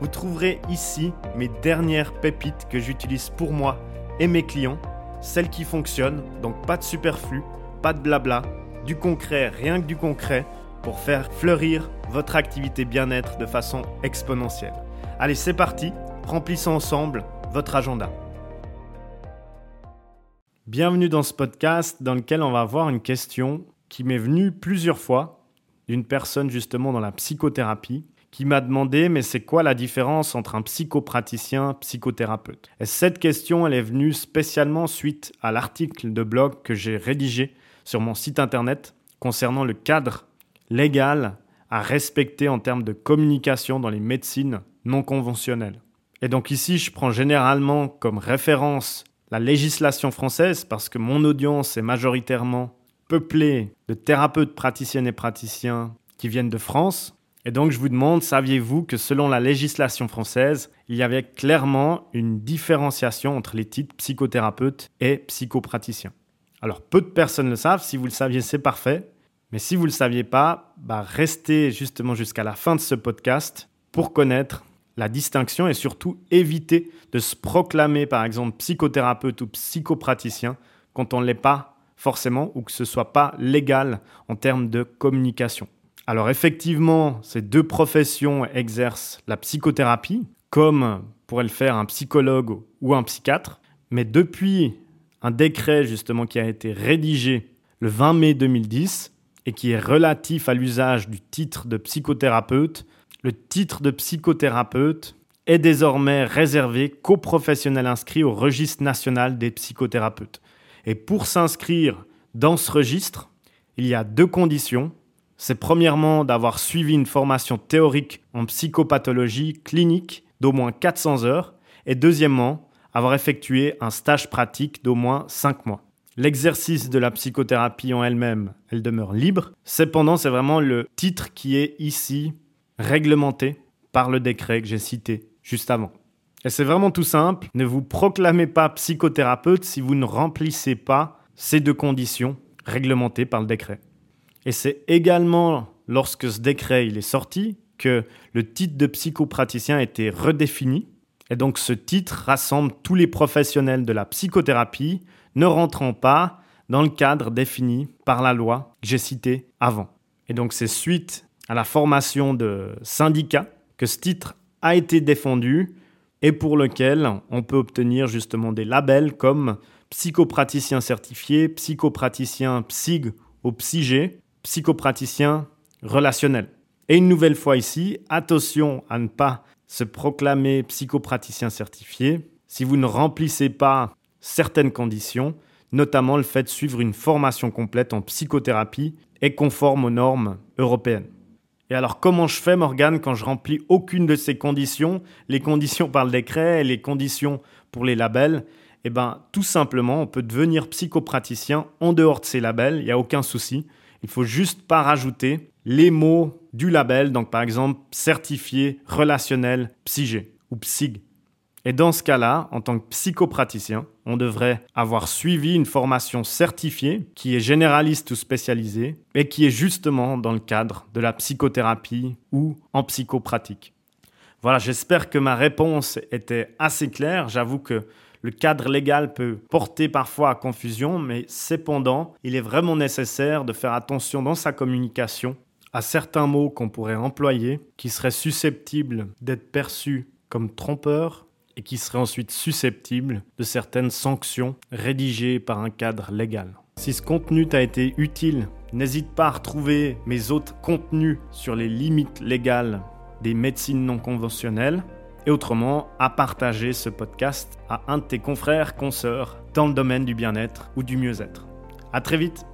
Vous trouverez ici mes dernières pépites que j'utilise pour moi et mes clients, celles qui fonctionnent, donc pas de superflu, pas de blabla, du concret, rien que du concret, pour faire fleurir votre activité bien-être de façon exponentielle. Allez, c'est parti, remplissons ensemble votre agenda. Bienvenue dans ce podcast dans lequel on va voir une question qui m'est venue plusieurs fois d'une personne justement dans la psychothérapie qui m'a demandé mais c'est quoi la différence entre un psychopraticien psychothérapeute? Et cette question elle est venue spécialement suite à l'article de blog que j'ai rédigé sur mon site internet concernant le cadre légal à respecter en termes de communication dans les médecines non conventionnelles. Et donc ici, je prends généralement comme référence la législation française parce que mon audience est majoritairement peuplée de thérapeutes praticiennes et praticiens qui viennent de France. Et donc je vous demande, saviez-vous que selon la législation française, il y avait clairement une différenciation entre les titres psychothérapeute et psychopraticien Alors peu de personnes le savent, si vous le saviez c'est parfait, mais si vous ne le saviez pas, bah restez justement jusqu'à la fin de ce podcast pour connaître la distinction et surtout éviter de se proclamer par exemple psychothérapeute ou psychopraticien quand on ne l'est pas forcément ou que ce soit pas légal en termes de communication. Alors effectivement, ces deux professions exercent la psychothérapie comme pourrait le faire un psychologue ou un psychiatre, mais depuis un décret justement qui a été rédigé le 20 mai 2010, et qui est relatif à l'usage du titre de psychothérapeute, le titre de psychothérapeute est désormais réservé qu'aux professionnels inscrits au registre national des psychothérapeutes. Et pour s'inscrire dans ce registre, il y a deux conditions. C'est premièrement d'avoir suivi une formation théorique en psychopathologie clinique d'au moins 400 heures et deuxièmement, avoir effectué un stage pratique d'au moins 5 mois. L'exercice de la psychothérapie en elle-même, elle demeure libre. Cependant, c'est vraiment le titre qui est ici réglementé par le décret que j'ai cité juste avant. Et c'est vraiment tout simple, ne vous proclamez pas psychothérapeute si vous ne remplissez pas ces deux conditions réglementées par le décret. Et c'est également lorsque ce décret il est sorti que le titre de psychopraticien a été redéfini. Et donc ce titre rassemble tous les professionnels de la psychothérapie, ne rentrant pas dans le cadre défini par la loi que j'ai cité avant. Et donc c'est suite à la formation de syndicats que ce titre a été défendu et pour lequel on peut obtenir justement des labels comme psychopraticien certifié, psychopraticien psyg ou psyg, psychopraticien relationnel. Et une nouvelle fois ici, attention à ne pas se proclamer psychopraticien certifié si vous ne remplissez pas certaines conditions, notamment le fait de suivre une formation complète en psychothérapie et conforme aux normes européennes. Et alors comment je fais Morgane quand je remplis aucune de ces conditions, les conditions par le décret et les conditions pour les labels? Eh bien tout simplement on peut devenir psychopraticien en dehors de ces labels, il n'y a aucun souci. Il faut juste pas rajouter les mots du label, donc par exemple certifié relationnel psyg ou psyg. Et dans ce cas-là, en tant que psychopraticien, on devrait avoir suivi une formation certifiée qui est généraliste ou spécialisée et qui est justement dans le cadre de la psychothérapie ou en psychopratique. Voilà, j'espère que ma réponse était assez claire. J'avoue que le cadre légal peut porter parfois à confusion, mais cependant, il est vraiment nécessaire de faire attention dans sa communication à certains mots qu'on pourrait employer qui seraient susceptibles d'être perçus comme trompeurs et qui serait ensuite susceptible de certaines sanctions rédigées par un cadre légal. Si ce contenu t'a été utile, n'hésite pas à retrouver mes autres contenus sur les limites légales des médecines non conventionnelles et autrement à partager ce podcast à un de tes confrères, consoeurs dans le domaine du bien-être ou du mieux-être. À très vite